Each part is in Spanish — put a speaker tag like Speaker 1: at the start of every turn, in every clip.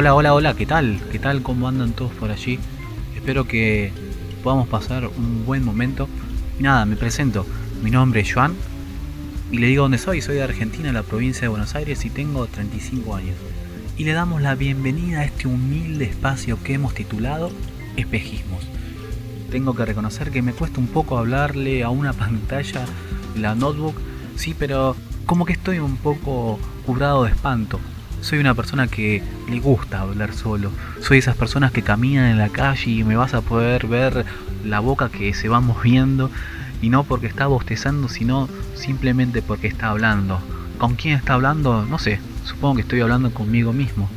Speaker 1: Hola, hola, hola, ¿qué tal? ¿Qué tal? ¿Cómo andan todos por allí? Espero que podamos pasar un buen momento. Nada, me presento. Mi nombre es Joan y le digo dónde soy. Soy de Argentina, la provincia de Buenos Aires y tengo 35 años. Y le damos la bienvenida a este humilde espacio que hemos titulado Espejismos. Tengo que reconocer que me cuesta un poco hablarle a una pantalla, la notebook, sí, pero como que estoy un poco curado de espanto soy una persona que le gusta hablar solo. Soy esas personas que caminan en la calle y me vas a poder ver la boca que se va moviendo. Y no porque está bostezando, sino simplemente porque está hablando. ¿Con quién está hablando? No sé. Supongo que estoy hablando conmigo mismo.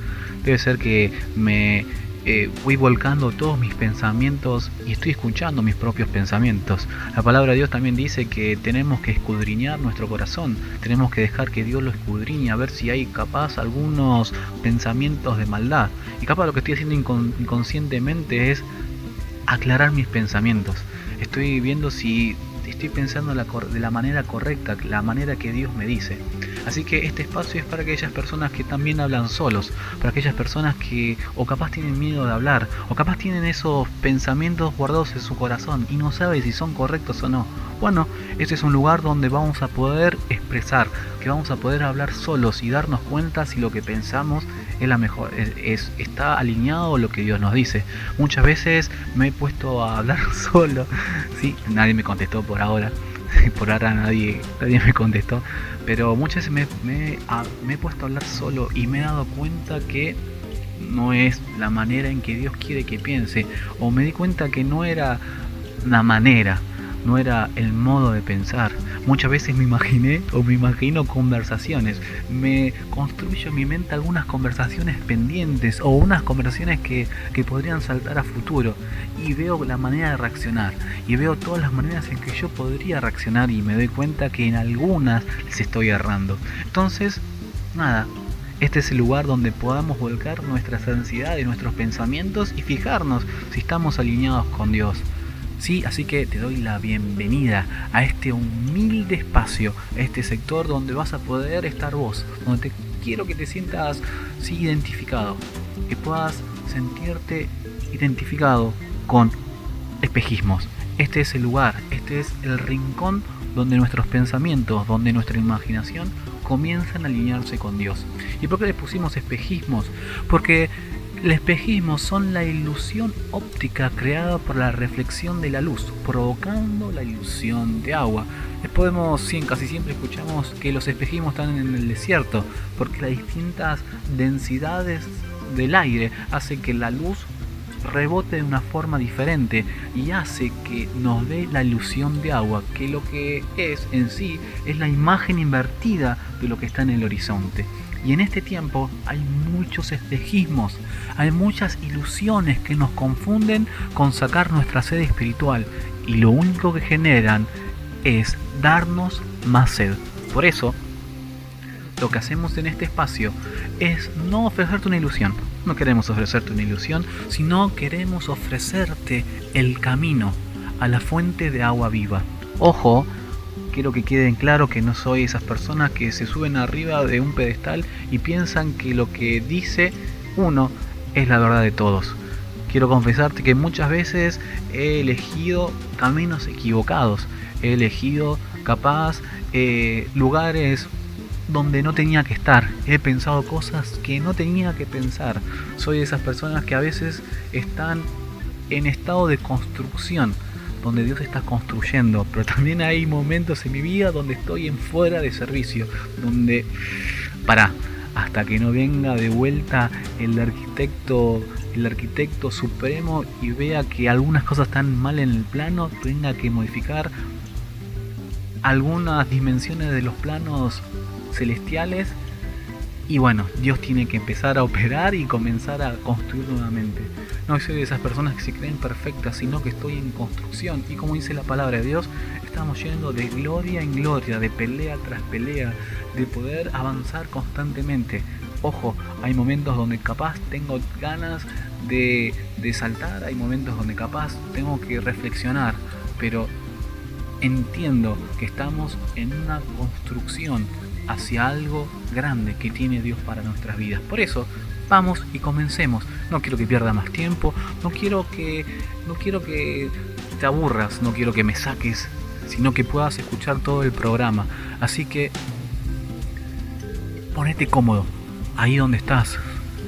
Speaker 1: Debe ser que me eh, voy volcando todos mis pensamientos y estoy escuchando mis propios pensamientos. La palabra de Dios también dice que tenemos que escudriñar nuestro corazón, tenemos que dejar que Dios lo escudriñe, a ver si hay capaz algunos pensamientos de maldad. Y capaz lo que estoy haciendo inconscientemente es aclarar mis pensamientos. Estoy viendo si estoy pensando de la manera correcta, la manera que Dios me dice. Así que este espacio es para aquellas personas que también hablan solos, para aquellas personas que o capaz tienen miedo de hablar, o capaz tienen esos pensamientos guardados en su corazón y no saben si son correctos o no. Bueno, este es un lugar donde vamos a poder expresar, que vamos a poder hablar solos y darnos cuenta si lo que pensamos es la mejor, es, está alineado a lo que Dios nos dice. Muchas veces me he puesto a hablar solo, sí, nadie me contestó por ahora, por ahora nadie, nadie me contestó, pero muchas veces me, me he puesto a hablar solo y me he dado cuenta que no es la manera en que Dios quiere que piense, o me di cuenta que no era la manera, no era el modo de pensar. Muchas veces me imaginé o me imagino conversaciones, me construyo en mi mente algunas conversaciones pendientes o unas conversaciones que, que podrían saltar a futuro y veo la manera de reaccionar y veo todas las maneras en que yo podría reaccionar y me doy cuenta que en algunas les estoy errando. Entonces, nada, este es el lugar donde podamos volcar nuestras ansiedades, nuestros pensamientos y fijarnos si estamos alineados con Dios. Sí, así que te doy la bienvenida a este humilde espacio, a este sector donde vas a poder estar vos, donde te quiero que te sientas sí, identificado, que puedas sentirte identificado con espejismos. Este es el lugar, este es el rincón donde nuestros pensamientos, donde nuestra imaginación comienzan a alinearse con Dios. ¿Y por qué le pusimos espejismos? Porque el espejismo son la ilusión óptica creada por la reflexión de la luz, provocando la ilusión de agua. Podemos, casi siempre escuchamos que los espejismos están en el desierto, porque las distintas densidades del aire hacen que la luz rebote de una forma diferente y hace que nos dé la ilusión de agua, que lo que es en sí es la imagen invertida de lo que está en el horizonte. Y en este tiempo hay muchos espejismos, hay muchas ilusiones que nos confunden con sacar nuestra sed espiritual y lo único que generan es darnos más sed. Por eso, lo que hacemos en este espacio es no ofrecerte una ilusión. No queremos ofrecerte una ilusión, sino queremos ofrecerte el camino a la fuente de agua viva. Ojo, quiero que queden claro que no soy esas personas que se suben arriba de un pedestal y piensan que lo que dice uno es la verdad de todos. Quiero confesarte que muchas veces he elegido caminos equivocados, he elegido capaz eh, lugares donde no tenía que estar, he pensado cosas que no tenía que pensar. Soy esas personas que a veces están en estado de construcción donde Dios está construyendo, pero también hay momentos en mi vida donde estoy en fuera de servicio, donde, para, hasta que no venga de vuelta el arquitecto, el arquitecto supremo y vea que algunas cosas están mal en el plano, tenga que modificar algunas dimensiones de los planos celestiales y bueno, Dios tiene que empezar a operar y comenzar a construir nuevamente. No soy de esas personas que se creen perfectas, sino que estoy en construcción. Y como dice la palabra de Dios, estamos yendo de gloria en gloria, de pelea tras pelea, de poder avanzar constantemente. Ojo, hay momentos donde capaz tengo ganas de, de saltar, hay momentos donde capaz tengo que reflexionar, pero entiendo que estamos en una construcción hacia algo grande que tiene Dios para nuestras vidas. Por eso, vamos y comencemos. No quiero que pierda más tiempo, no quiero que, no quiero que te aburras, no quiero que me saques, sino que puedas escuchar todo el programa. Así que ponete cómodo, ahí donde estás.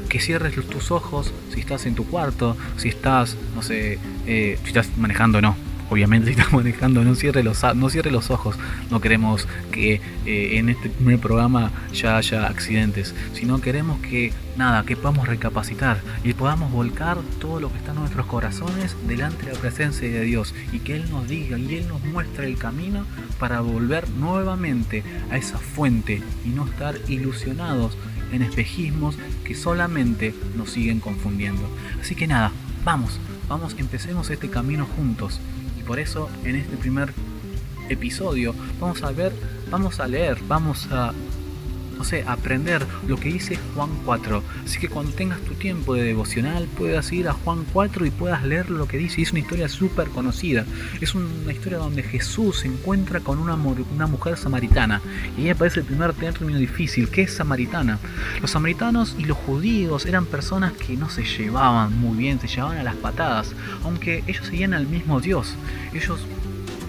Speaker 1: Que cierres tus ojos si estás en tu cuarto, si estás, no sé, eh, si estás manejando, no obviamente si estás manejando, no cierre los, no cierre los ojos. No queremos que eh, en este primer programa ya haya accidentes, sino queremos que nada, que podamos recapacitar y podamos volcar todo lo que está en nuestros corazones delante de la presencia de Dios y que Él nos diga y Él nos muestre el camino para volver nuevamente a esa fuente y no estar ilusionados en espejismos que solamente nos siguen confundiendo. Así que nada, vamos, vamos, empecemos este camino juntos por eso en este primer episodio vamos a ver, vamos a leer, vamos a no sé, aprender lo que dice Juan 4. Así que cuando tengas tu tiempo de devocional, puedas ir a Juan 4 y puedas leer lo que dice. es una historia súper conocida. Es una historia donde Jesús se encuentra con una, una mujer samaritana. Y ahí aparece el primer término difícil, que es samaritana. Los samaritanos y los judíos eran personas que no se llevaban muy bien, se llevaban a las patadas. Aunque ellos seguían al mismo Dios. Ellos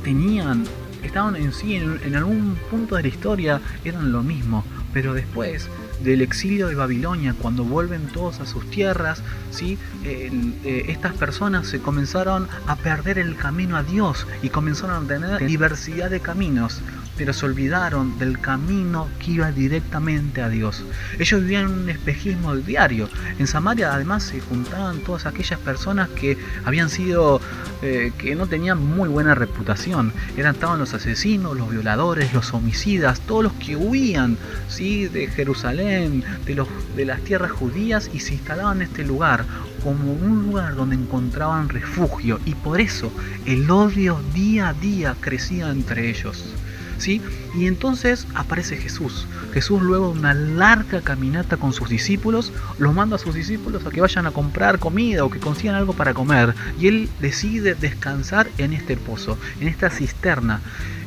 Speaker 1: tenían estaban en sí, en, algún punto de la historia, eran lo mismo pero después del exilio de Babilonia, cuando vuelven todos a sus tierras, ¿sí? Eh, estas personas se comenzaron a perder el camino a Dios y comenzaron a tener diversidad de caminos pero se olvidaron del camino que iba directamente a Dios. Ellos vivían en un espejismo diario. En Samaria además se juntaban todas aquellas personas que habían sido, eh, que no tenían muy buena reputación. Eran estaban los asesinos, los violadores, los homicidas, todos los que huían ¿sí? de Jerusalén, de, de las tierras judías y se instalaban en este lugar como un lugar donde encontraban refugio y por eso el odio día a día crecía entre ellos. ¿Sí? Y entonces aparece Jesús. Jesús luego de una larga caminata con sus discípulos, los manda a sus discípulos a que vayan a comprar comida o que consigan algo para comer. Y él decide descansar en este pozo, en esta cisterna,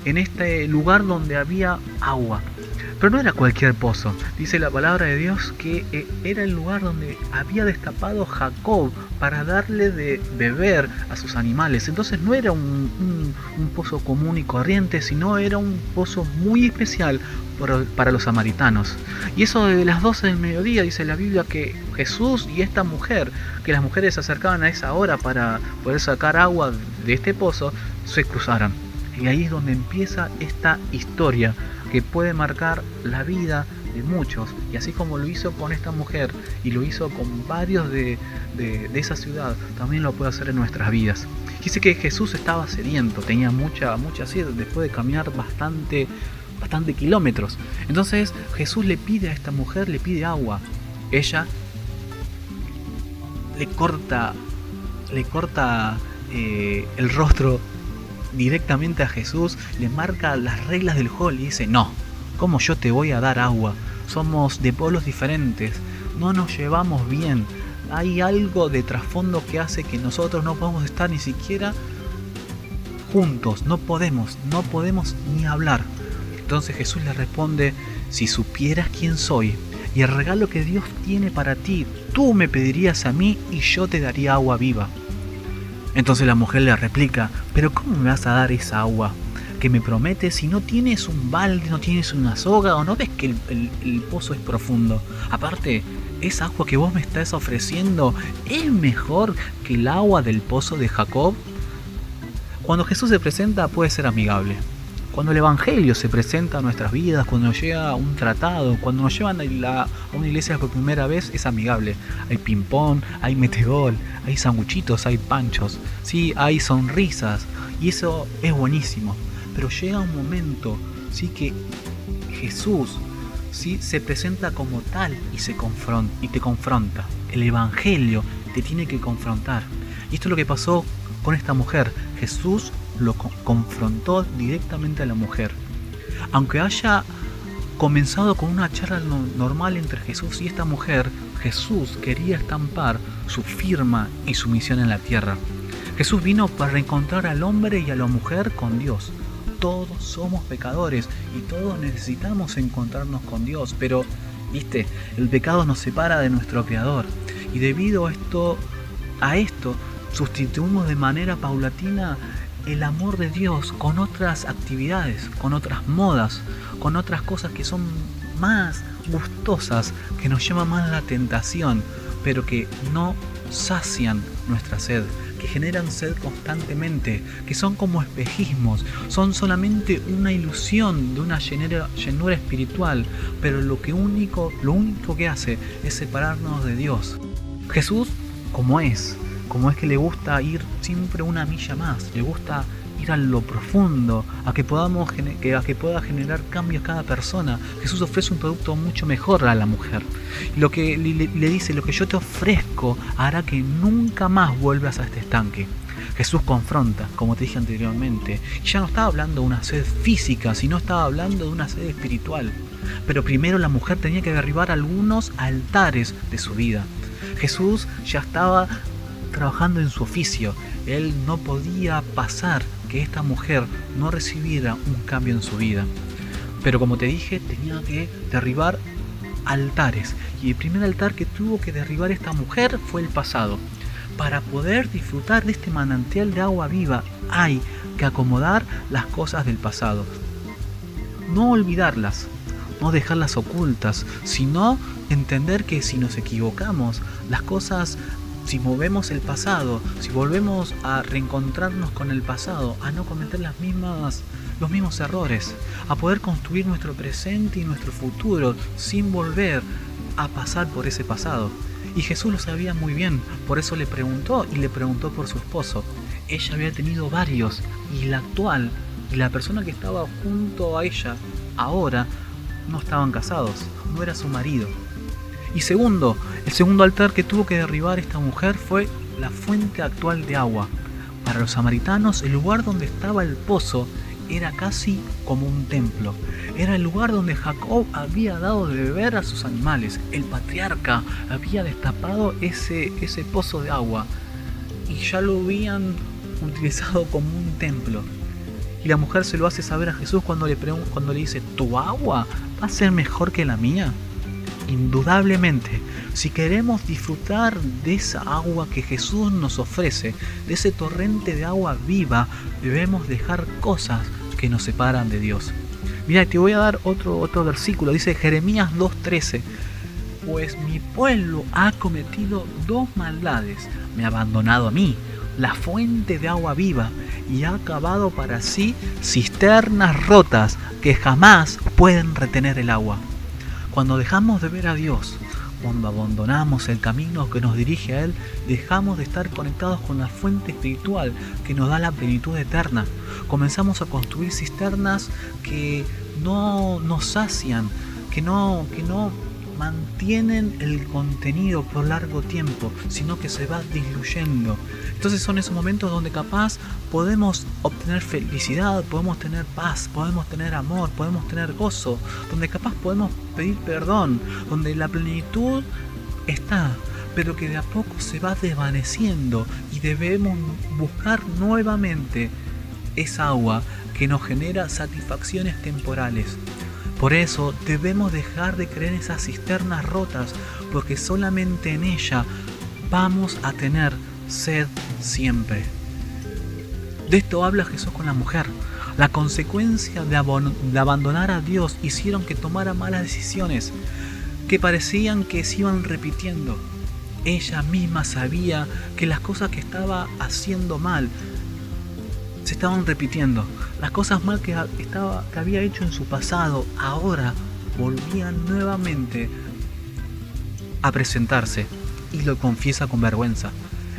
Speaker 1: en este lugar donde había agua. Pero no era cualquier pozo. Dice la palabra de Dios que eh, era el lugar donde había destapado Jacob para darle de beber a sus animales. Entonces no era un, pozo común y corriente, sino era un pozo muy especial para los samaritanos. Y eso de las 12 del mediodía dice la Biblia que Jesús y esta mujer, que las mujeres se acercaban a esa hora para poder sacar agua de este pozo, se cruzaron. Y ahí es donde empieza esta historia que puede marcar la vida de muchos. Y así como lo hizo con esta mujer y lo hizo con varios de, esa ciudad, también lo puede hacer en nuestras vidas. Dice que Jesús estaba sediento, tenía mucha, mucha sed después de caminar bastante, bastante kilómetros. Entonces Jesús le pide a esta mujer, le pide agua. Ella le corta, le corta eh, el rostro directamente a Jesús, le marca las reglas del juego y dice, no, ¿cómo yo te voy a dar agua? Somos de pueblos diferentes, no nos llevamos bien, hay algo de trasfondo que hace que nosotros no podemos estar ni siquiera juntos, no podemos, no podemos ni hablar. Entonces Jesús le responde, si supieras quién soy y el regalo que Dios tiene para ti, tú me pedirías a mí y yo te daría agua viva. Entonces la mujer le replica, pero ¿cómo me vas a dar esa agua que me prometes si no tienes un balde, no tienes una soga o no ves que el, pozo es profundo? Aparte, esa agua que vos me estás ofreciendo es mejor que el agua del pozo de Jacob. Cuando Jesús se presenta puede ser amigable, cuando el Evangelio se presenta a nuestras vidas, cuando nos llega un tratado, cuando nos llevan a, una iglesia por primera vez, es amigable. Hay ping-pong, hay metegol, hay sanguchitos, hay panchos, sí, hay sonrisas, y eso es buenísimo. Pero llega un momento, sí, que Jesús ¿sí? se presenta como tal y, se confronta, y te confronta. El Evangelio te tiene que confrontar. Y esto es lo que pasó con esta mujer. Jesús lo confrontó directamente a la mujer. Aunque haya comenzado con una charla normal entre Jesús y esta mujer, Jesús quería estampar su firma y su misión en la tierra. Jesús vino para reencontrar al hombre y a la mujer con Dios. Todos somos pecadores y todos necesitamos encontrarnos con Dios, pero ¿Viste? El pecado nos separa de nuestro Creador. Y debido a esto, a esto, sustituimos de manera paulatina el amor de Dios con otras actividades, con otras modas, con otras cosas que son más gustosas, que nos llaman más la tentación, pero que no sacian nuestra sed, que generan sed constantemente, que son como espejismos, son solamente una ilusión de una llenura, espiritual, pero lo, único, lo único que hace es separarnos de Dios. Jesús, como es, como es que le gusta ir siempre una milla más, le gusta ir a lo profundo, a que, podamos, a que pueda generar cambios cada persona. Jesús ofrece un producto mucho mejor a la mujer. Lo que le, dice, lo que yo te ofrezco hará que nunca más vuelvas a este estanque. Jesús confronta, como te dije anteriormente, ya no estaba hablando de una sed física, sino estaba hablando de una sed espiritual. Pero primero la mujer tenía que derribar algunos altares de su vida. Jesús ya estaba trabajando en su oficio. Él no podía pasar que esta mujer no recibiera un cambio en su vida. Pero como te dije, tenía que derribar altares. Y el primer altar que tuvo que derribar esta mujer fue el pasado. Para poder disfrutar de este manantial de agua viva hay que acomodar las cosas del pasado. No olvidarlas, no dejarlas ocultas, sino entender que si nos equivocamos, las cosas si movemos el pasado, si volvemos a reencontrarnos con el pasado, a no cometer las mismas, los mismos errores, a poder construir nuestro presente y nuestro futuro sin volver a pasar por ese pasado. Y Jesús lo sabía muy bien, por eso le preguntó y le preguntó por su esposo. Ella había tenido varios y la actual y la persona que estaba junto a ella ahora no estaban casados, no era su marido. Y segundo, el segundo altar que tuvo que derribar esta mujer fue la fuente actual de agua. Para los samaritanos, el lugar donde estaba el pozo era casi como un templo. Era el lugar donde Jacob había dado de beber a sus animales. El patriarca había destapado ese, ese pozo de agua y ya lo habían utilizado como un templo. Y la mujer se lo hace saber a Jesús cuando le, cuando le dice, ¿tu agua va a ser mejor que la mía? Indudablemente, si queremos disfrutar de esa agua que Jesús nos ofrece, de ese torrente de agua viva, debemos dejar cosas que nos separan de Dios. Mira, te voy a dar otro, otro versículo, dice Jeremías 2.13, pues mi pueblo ha cometido dos maldades, me ha abandonado a mí, la fuente de agua viva, y ha acabado para sí cisternas rotas que jamás pueden retener el agua. Cuando dejamos de ver a Dios, cuando abandonamos el camino que nos dirige a Él, dejamos de estar conectados con la fuente espiritual que nos da la plenitud eterna. Comenzamos a construir cisternas que no nos sacian, que no, que no mantienen el contenido por largo tiempo, sino que se va diluyendo. Entonces son esos momentos donde capaz podemos obtener felicidad, podemos tener paz, podemos tener amor, podemos tener gozo, donde capaz podemos pedir perdón, donde la plenitud está, pero que de a poco se va desvaneciendo y debemos buscar nuevamente esa agua que nos genera satisfacciones temporales. Por eso debemos dejar de creer en esas cisternas rotas, porque solamente en ella vamos a tener sed siempre. De esto habla Jesús con la mujer. La consecuencia de, abandonar a Dios hicieron que tomara malas decisiones, que parecían que se iban repitiendo. Ella misma sabía que las cosas que estaba haciendo mal se estaban repitiendo. Las cosas mal que, estaba, que había hecho en su pasado ahora volvían nuevamente a presentarse y lo confiesa con vergüenza.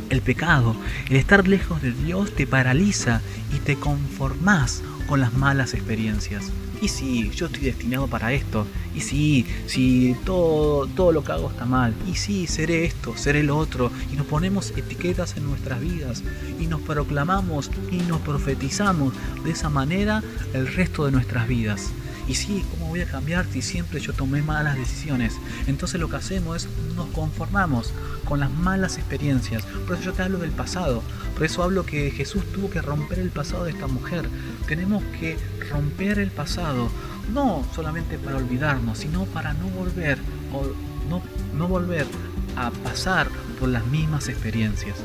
Speaker 1: El pecado, el estar lejos de Dios te paraliza y te conformas con las malas experiencias. Y si yo estoy destinado para esto, y si, si todo, todo lo que hago está mal, y si seré esto, seré lo otro, y nos ponemos etiquetas en nuestras vidas, y nos proclamamos y nos profetizamos. De esa manera el resto de nuestras vidas. Y sí, ¿cómo voy a cambiar si siempre yo tomé malas decisiones? Entonces lo que hacemos es nos conformamos con las malas experiencias. Por eso yo te hablo del pasado. Por eso hablo que Jesús tuvo que romper el pasado de esta mujer. Tenemos que romper el pasado, no solamente para olvidarnos, sino para no volver o no, no volver a pasar por las mismas experiencias.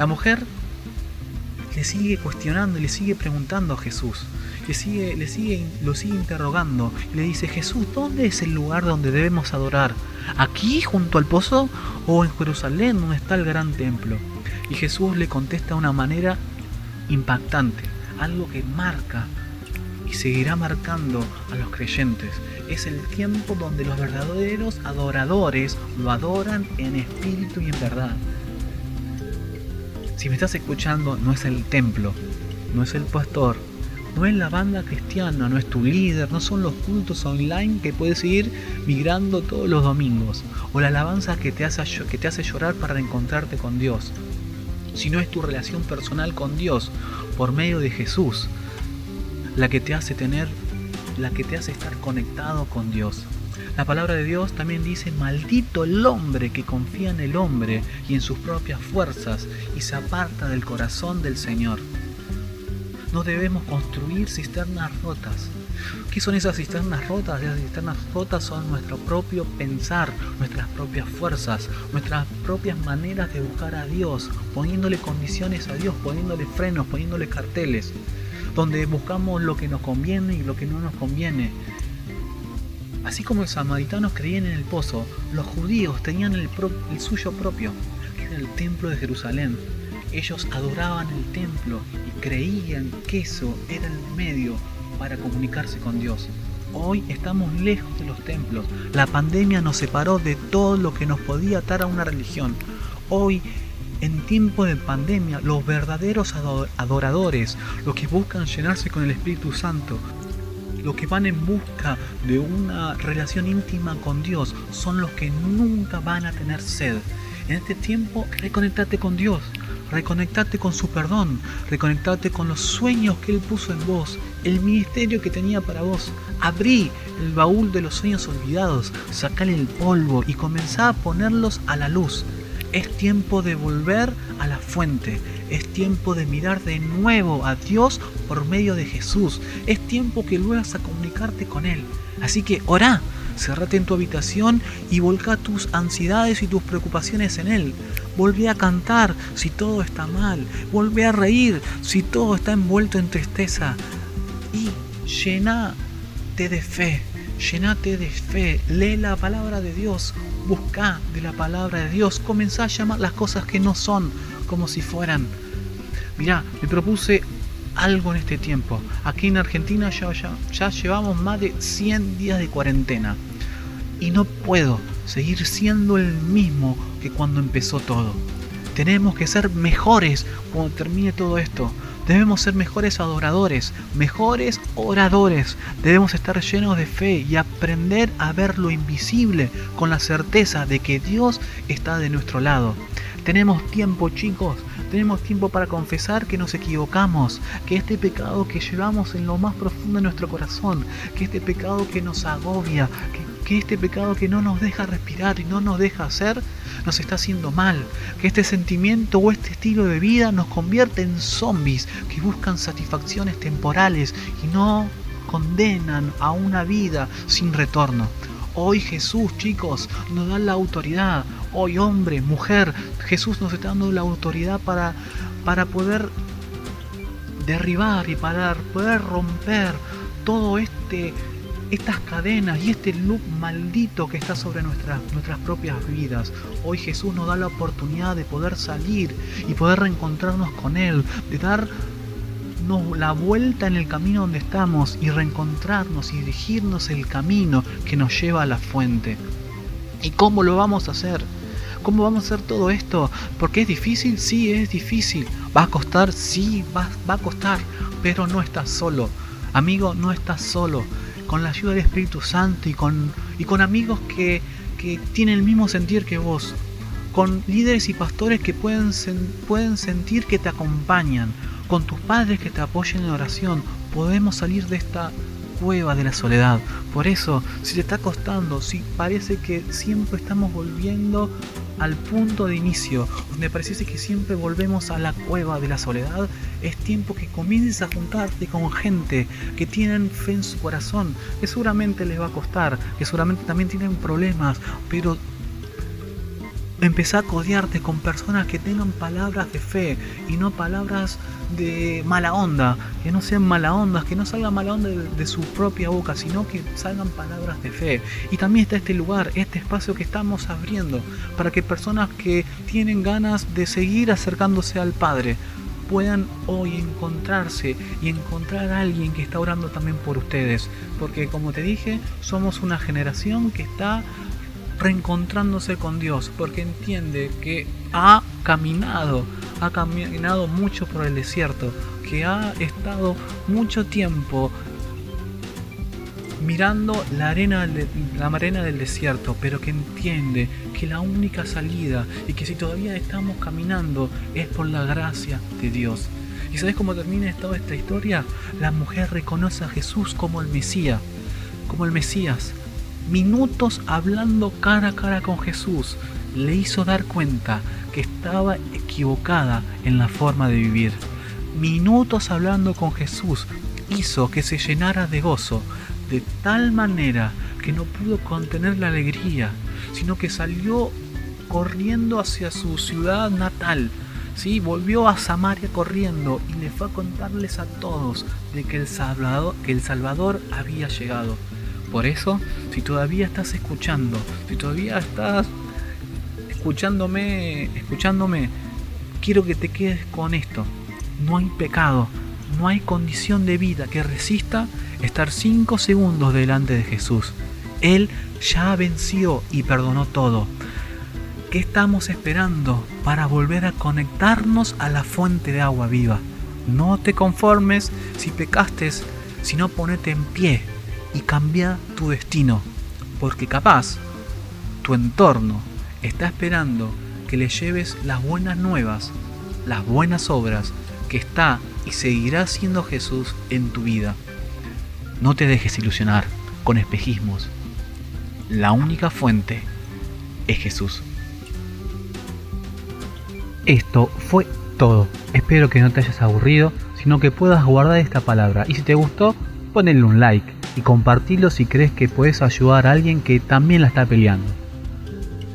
Speaker 1: La mujer le sigue cuestionando y le sigue preguntando a Jesús. Le sigue, le sigue, lo sigue interrogando. Y le dice, Jesús, ¿dónde es el lugar donde debemos adorar? ¿Aquí junto al pozo o en Jerusalén donde está el gran templo? Y Jesús le contesta de una manera impactante, algo que marca y seguirá marcando a los creyentes. Es el tiempo donde los verdaderos adoradores lo adoran en espíritu y en verdad. Si me estás escuchando, no es el templo, no es el pastor, no es la banda cristiana, no es tu líder, no son los cultos online que puedes ir migrando todos los domingos, o la alabanza que te hace, que te hace llorar para reencontrarte con Dios, sino es tu relación personal con Dios por medio de Jesús la que te hace tener, la que te hace estar conectado con Dios. La palabra de Dios también dice, maldito el hombre que confía en el hombre y en sus propias fuerzas y se aparta del corazón del Señor. No debemos construir cisternas rotas. ¿Qué son esas cisternas rotas? Esas cisternas rotas son nuestro propio pensar, nuestras propias fuerzas, nuestras propias maneras de buscar a Dios, poniéndole condiciones a Dios, poniéndole frenos, poniéndole carteles donde buscamos lo que nos conviene y lo que no nos conviene. Así como los samaritanos creían en el pozo, los judíos tenían el, suyo propio, que era el templo de Jerusalén. Ellos adoraban el templo y creían que eso era el medio para comunicarse con Dios. Hoy estamos lejos de los templos. La pandemia nos separó de todo lo que nos podía atar a una religión. Hoy en tiempo de pandemia, los verdaderos adoradores, los que buscan llenarse con el Espíritu Santo, los que van en busca de una relación íntima con Dios, son los que nunca van a tener sed. En este tiempo, reconectate con Dios, reconectate con su perdón, reconectate con los sueños que Él puso en vos, el ministerio que tenía para vos. Abrí el baúl de los sueños olvidados, sacale el polvo y comenzá a ponerlos a la luz. Es tiempo de volver a la fuente. Es tiempo de mirar de nuevo a Dios por medio de Jesús. Es tiempo que vuelvas a comunicarte con Él. Así que ora, cerrate en tu habitación y volca tus ansiedades y tus preocupaciones en Él. Volvé a cantar si todo está mal. Volvé a reír si todo está envuelto en tristeza. Y llenate de fe. Llenate de fe. Lee la palabra de Dios busca de la palabra de Dios, comenzá a llamar las cosas que no son como si fueran. Mirá, me propuse algo en este tiempo. Aquí en Argentina ya, llevamos más de 100 días de cuarentena y no puedo seguir siendo el mismo que cuando empezó todo. Tenemos que ser mejores cuando termine todo esto. Debemos ser mejores adoradores, mejores oradores. Debemos estar llenos de fe y aprender a ver lo invisible con la certeza de que Dios está de nuestro lado. Tenemos tiempo chicos, tenemos tiempo para confesar que nos equivocamos, que este pecado que llevamos en lo más profundo de nuestro corazón, que este pecado que nos agobia, que este pecado que no nos deja respirar y no nos deja hacer, nos está haciendo mal, que este sentimiento o este estilo de vida nos convierte en zombies que buscan satisfacciones temporales y no condenan a una vida sin retorno. Hoy Jesús, chicos, nos da la autoridad. Hoy hombre, mujer, Jesús nos está dando la autoridad para, para poder derribar y para poder romper todo este estas cadenas y este loop maldito que está sobre nuestras, nuestras propias vidas. Hoy Jesús nos da la oportunidad de poder salir y poder reencontrarnos con Él, de la vuelta en el camino donde estamos y reencontrarnos y dirigirnos el camino que nos lleva a la fuente. ¿Y cómo lo vamos a hacer? ¿Cómo vamos a hacer todo esto? ¿Porque es difícil? Sí, es difícil. ¿Va a costar? Sí, va, va a costar. Pero no estás solo. Amigo, no estás solo con la ayuda del Espíritu Santo y con, y con amigos que, que tienen el mismo sentir que vos, con líderes y pastores que pueden, pueden sentir que te acompañan, con tus padres que te apoyen en oración, podemos salir de esta cueva de la soledad. Por eso, si te está costando, si parece que siempre estamos volviendo al punto de inicio, donde parece que siempre volvemos a la cueva de la soledad, Es tiempo que comiences a juntarte con gente que tienen fe en su corazón, que seguramente les va a costar, que seguramente también tienen problemas, pero empezá a codiarte con personas que tengan palabras de fe y no palabras de mala onda, que no sean mala ondas, que no salgan mala onda de, su propia boca, sino que salgan palabras de fe. Y también está este lugar, este espacio que estamos abriendo, para que personas que tienen ganas de seguir acercándose al Padre puedan hoy encontrarse y encontrar a alguien que está orando también por ustedes. Porque como te dije, somos una generación que está reencontrándose con Dios, porque entiende que ha caminado, ha caminado mucho por el desierto, que ha estado mucho tiempo mirando la arena, la arena del desierto, pero que entiende que la única salida y que si todavía estamos caminando es por la gracia de Dios. ¿Y sabes cómo termina toda esta historia? La mujer reconoce a Jesús como el Mesías, como el Mesías, minutos hablando cara a cara con Jesús le hizo dar cuenta que estaba equivocada en la forma de vivir. Minutos hablando con Jesús hizo que se llenara de gozo, de tal manera que no pudo contener la alegría, sino que salió corriendo hacia su ciudad natal. ¿sí? Volvió a Samaria corriendo y le fue a contarles a todos de que el Salvador, que el Salvador había llegado. Por eso, si todavía estás escuchando, si todavía estás escuchándome, escuchándome, quiero que te quedes con esto. No hay pecado, no hay condición de vida que resista estar cinco segundos delante de Jesús. Él ya venció y perdonó todo. ¿Qué estamos esperando para volver a conectarnos a la fuente de agua viva? No te conformes si pecaste, sino ponete en pie y cambia tu destino, porque capaz tu entorno está esperando que le lleves las buenas nuevas, las buenas obras que está y seguirá siendo Jesús en tu vida. No te dejes ilusionar con espejismos. La única fuente es Jesús. Esto fue todo. Espero que no te hayas aburrido, sino que puedas guardar esta palabra. Y si te gustó, ponle un like y compartilo si crees que puedes ayudar a alguien que también la está peleando.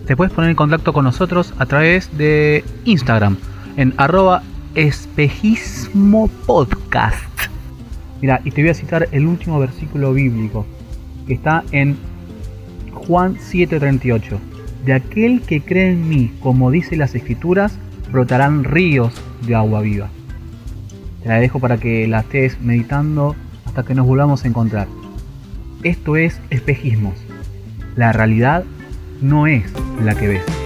Speaker 1: Te puedes poner en contacto con nosotros a través de Instagram en arroba espejismo podcast. Mira, y te voy a citar el último versículo bíblico que está en Juan 7:38. De aquel que cree en mí, como dice las escrituras, brotarán ríos de agua viva. Te la dejo para que la estés meditando hasta que nos volvamos a encontrar. Esto es espejismos. La realidad no es la que ves.